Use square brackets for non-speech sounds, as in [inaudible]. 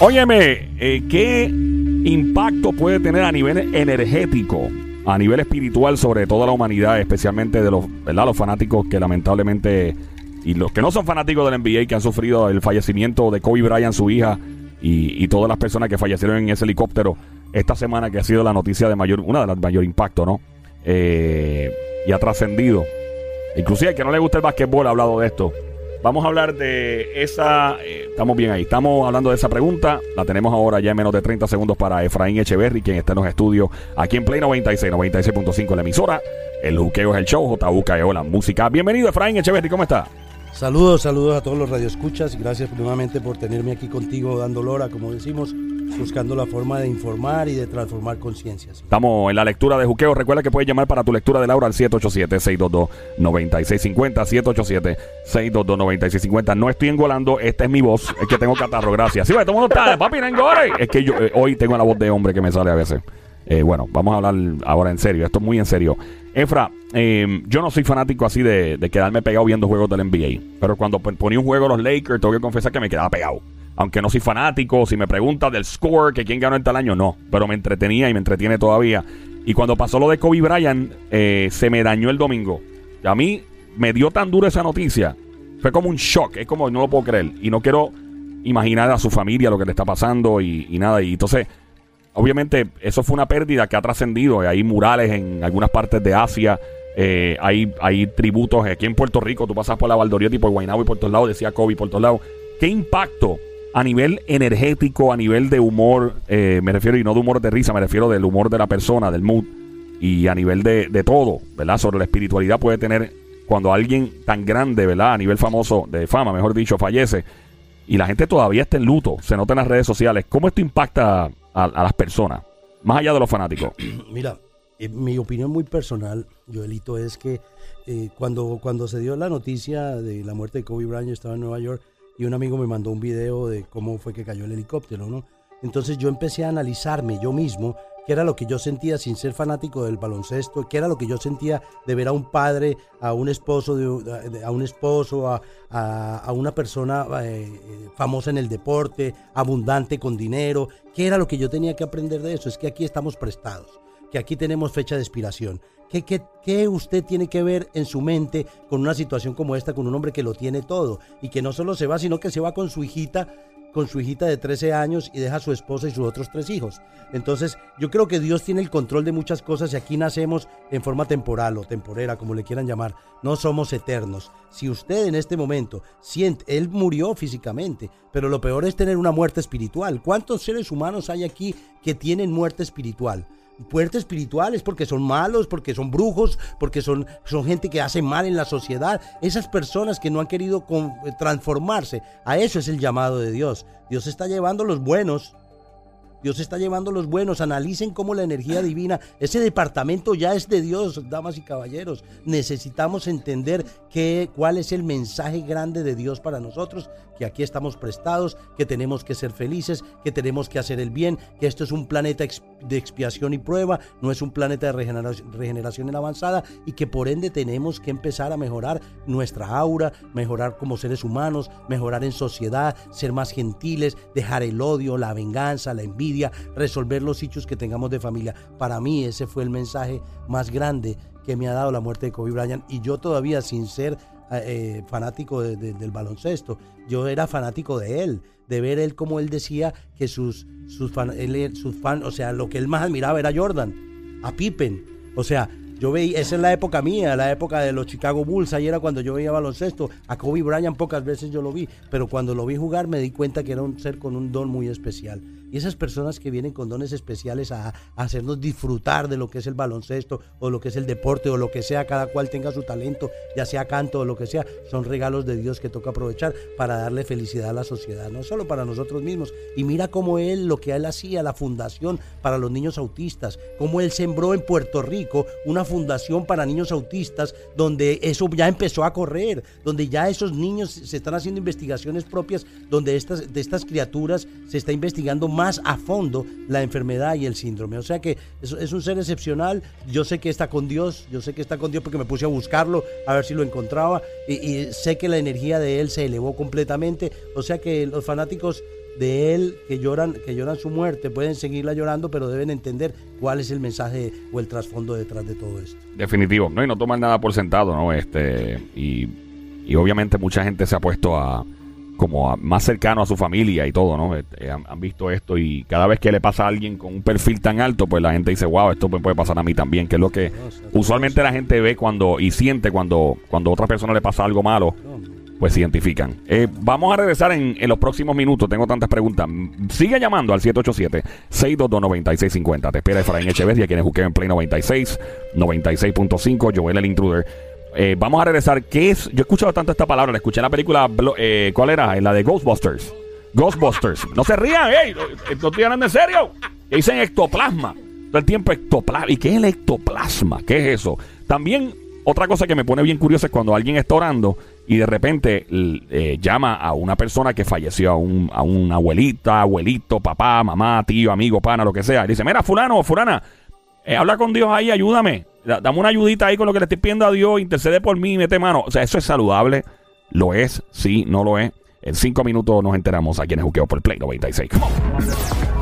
Óyeme, eh, ¿qué impacto puede tener a nivel energético, a nivel espiritual sobre toda la humanidad, especialmente de los, ¿verdad? los fanáticos que lamentablemente, y los que no son fanáticos del NBA, que han sufrido el fallecimiento de Kobe Bryant, su hija, y, todas las personas que fallecieron en ese helicóptero esta semana, que ha sido la noticia de mayor, una de las mayor impacto, ¿no? Eh, y ha trascendido. Inclusive el que no le gusta el básquetbol ha hablado de esto. Vamos a hablar de esa. Eh, estamos bien ahí. Estamos hablando de esa pregunta. La tenemos ahora ya en menos de 30 segundos para Efraín Echeverry, quien está en los estudios aquí en Play 96, 96.5 la emisora. El juqueo es el show, JUKEO, la música. Bienvenido, Efraín Echeverry, ¿cómo está? Saludos, saludos a todos los radioescuchas. Gracias nuevamente por tenerme aquí contigo dando lora, como decimos, buscando la forma de informar y de transformar conciencias. Estamos en la lectura de Juqueo. Recuerda que puedes llamar para tu lectura de Laura al 787-622-9650. 787-622-9650. No estoy engolando, esta es mi voz. Es que tengo catarro, gracias. Sí, todo el mundo está, papi, no. Es que yo eh, hoy tengo la voz de hombre que me sale a veces. Eh, bueno, vamos a hablar ahora en serio. Esto es muy en serio. Efra, em, yo no soy fanático así de, quedarme pegado viendo juegos del NBA. Pero cuando ponía un juego los Lakers, tengo que confesar que me quedaba pegado. Aunque no soy fanático, si me preguntas del score, que quién ganó el tal año, no. Pero me entretenía y me entretiene todavía. Y cuando pasó lo de Kobe Bryant, eh, se me dañó el domingo. Y a mí me dio tan duro esa noticia. Fue como un shock. Es como, no lo puedo creer. Y no quiero imaginar a su familia lo que le está pasando y, nada. Y entonces obviamente eso fue una pérdida que ha trascendido. Hay murales en algunas partes de Asia. Eh, hay, hay tributos aquí en Puerto Rico. Tú pasas por la Valdoriotti, por Guaynabo y por todos lados. Decía Kobe por todos lados. ¿Qué impacto a nivel energético, a nivel de humor? Eh, me refiero, y no de humor de risa, me refiero del humor de la persona, del mood. Y a nivel de, de todo, ¿verdad? Sobre la espiritualidad puede tener cuando alguien tan grande, ¿verdad? A nivel famoso, de fama, mejor dicho, fallece. Y la gente todavía está en luto. Se nota en las redes sociales. ¿Cómo esto impacta a, las personas, más allá de los fanáticos? [clears throat] Mira, mi opinión muy personal, Joelito, es que eh, cuando, cuando se dio la noticia de la muerte de Kobe Bryant, yo estaba en Nueva York y un amigo me mandó un video de cómo fue que cayó el helicóptero, ¿no? Entonces yo empecé a analizarme yo mismo qué era lo que yo sentía sin ser fanático del baloncesto, qué era lo que yo sentía de ver a un padre, a un esposo, a un esposo, a, una persona eh, famosa en el deporte, abundante con dinero, qué era lo que yo tenía que aprender de eso. Es que aquí estamos prestados, que aquí tenemos fecha de expiración. ¿Qué, qué, qué usted tiene que ver en su mente con una situación como esta, con un hombre que lo tiene todo y que no solo se va, sino que se va con su hijita con su hijita de 13 años y deja a su esposa y sus otros tres hijos. Entonces, yo creo que Dios tiene el control de muchas cosas y aquí nacemos en forma temporal o temporera, como le quieran llamar. No somos eternos. Si usted en este momento siente, Él murió físicamente, pero lo peor es tener una muerte espiritual. ¿Cuántos seres humanos hay aquí que tienen muerte espiritual? Puertas espirituales porque son malos, porque son brujos, porque son, son gente que hace mal en la sociedad. Esas personas que no han querido transformarse, a eso es el llamado de Dios. Dios está llevando los buenos Dios está llevando los buenos. Analicen cómo la energía divina, ese departamento ya es de Dios, damas y caballeros. Necesitamos entender qué, cuál es el mensaje grande de Dios para nosotros, que aquí estamos prestados, que tenemos que ser felices, que tenemos que hacer el bien, que esto es un planeta de expiación y prueba, no es un planeta de regeneración, regeneración en avanzada y que por ende tenemos que empezar a mejorar nuestra aura, mejorar como seres humanos, mejorar en sociedad, ser más gentiles, dejar el odio, la venganza, la envidia resolver los hechos que tengamos de familia. Para mí ese fue el mensaje más grande que me ha dado la muerte de Kobe Bryant y yo todavía sin ser eh, fanático del baloncesto, yo era fanático de él, de ver él como él decía que sus, sus, fan, sus fans, o sea, lo que él más admiraba era Jordan, a Pippen, o sea, yo veía, esa es la época mía, la época de los Chicago Bulls, ahí era cuando yo veía baloncesto. A Kobe Bryant pocas veces yo lo vi, pero cuando lo vi jugar me di cuenta que era un ser con un don muy especial. Y esas personas que vienen con dones especiales a, hacernos disfrutar de lo que es el baloncesto o lo que es el deporte o lo que sea, cada cual tenga su talento, ya sea canto o lo que sea, son regalos de Dios que toca aprovechar para darle felicidad a la sociedad, no solo para nosotros mismos. Y mira cómo él, lo que él hacía, la fundación para los niños autistas, cómo él sembró en Puerto Rico una fundación para niños autistas donde eso ya empezó a correr, donde ya esos niños se están haciendo investigaciones propias, donde estas, de estas criaturas se está investigando más a fondo la enfermedad y el síndrome. O sea que es, un ser excepcional. Yo sé que está con Dios, yo sé que está con Dios porque me puse a buscarlo, a ver si lo encontraba, y, y sé que la energía de él se elevó completamente. O sea que los fanáticos de él que lloran, que lloran su muerte, pueden seguirla llorando, pero deben entender cuál es el mensaje o el trasfondo detrás de todo esto. Definitivo, ¿no? Y no tomar nada por sentado, ¿no? Este, y, y obviamente mucha gente se ha puesto a como a- más cercano a su familia y todo, ¿no? Este, han, han visto esto y cada vez que le pasa a alguien con un perfil tan alto, pues la gente dice, wow, esto me puede pasar a mí también, que es lo que usualmente la gente ve cuando y siente cuando, cuando a otra persona le pasa algo malo. Pues se identifican. Eh, vamos a regresar en, en los próximos minutos. Tengo tantas preguntas. Sigue llamando al 787-622-9650. Te espera Efraín Echeverría, quienes busquen en Play 96, 96.5, Joel el Intruder. Eh, vamos a regresar. ¿Qué es? Yo he escuchado tanto esta palabra. La escuché en la película. Eh, ¿Cuál era? La de Ghostbusters. Ghostbusters. No se rían, ¡ey! No, estoy hablando en serio. Dicen ectoplasma. Todo el tiempo ectoplasma. ¿Y qué es el ectoplasma? ¿Qué es eso? También, otra cosa que me pone bien curiosa es cuando alguien está orando y de repente eh, llama a una persona que falleció, a, un, a una abuelita, abuelito, papá, mamá, tío, amigo, pana, lo que sea. Y dice, mira, fulano o fulana, eh, habla con Dios ahí, ayúdame. Da- Dame una ayudita ahí con lo que le estoy pidiendo a Dios, intercede por mí, mete mano. O sea, eso es saludable. Lo es, sí, no lo es. En cinco minutos nos enteramos a quienes juqueo por el Play 96. Come on.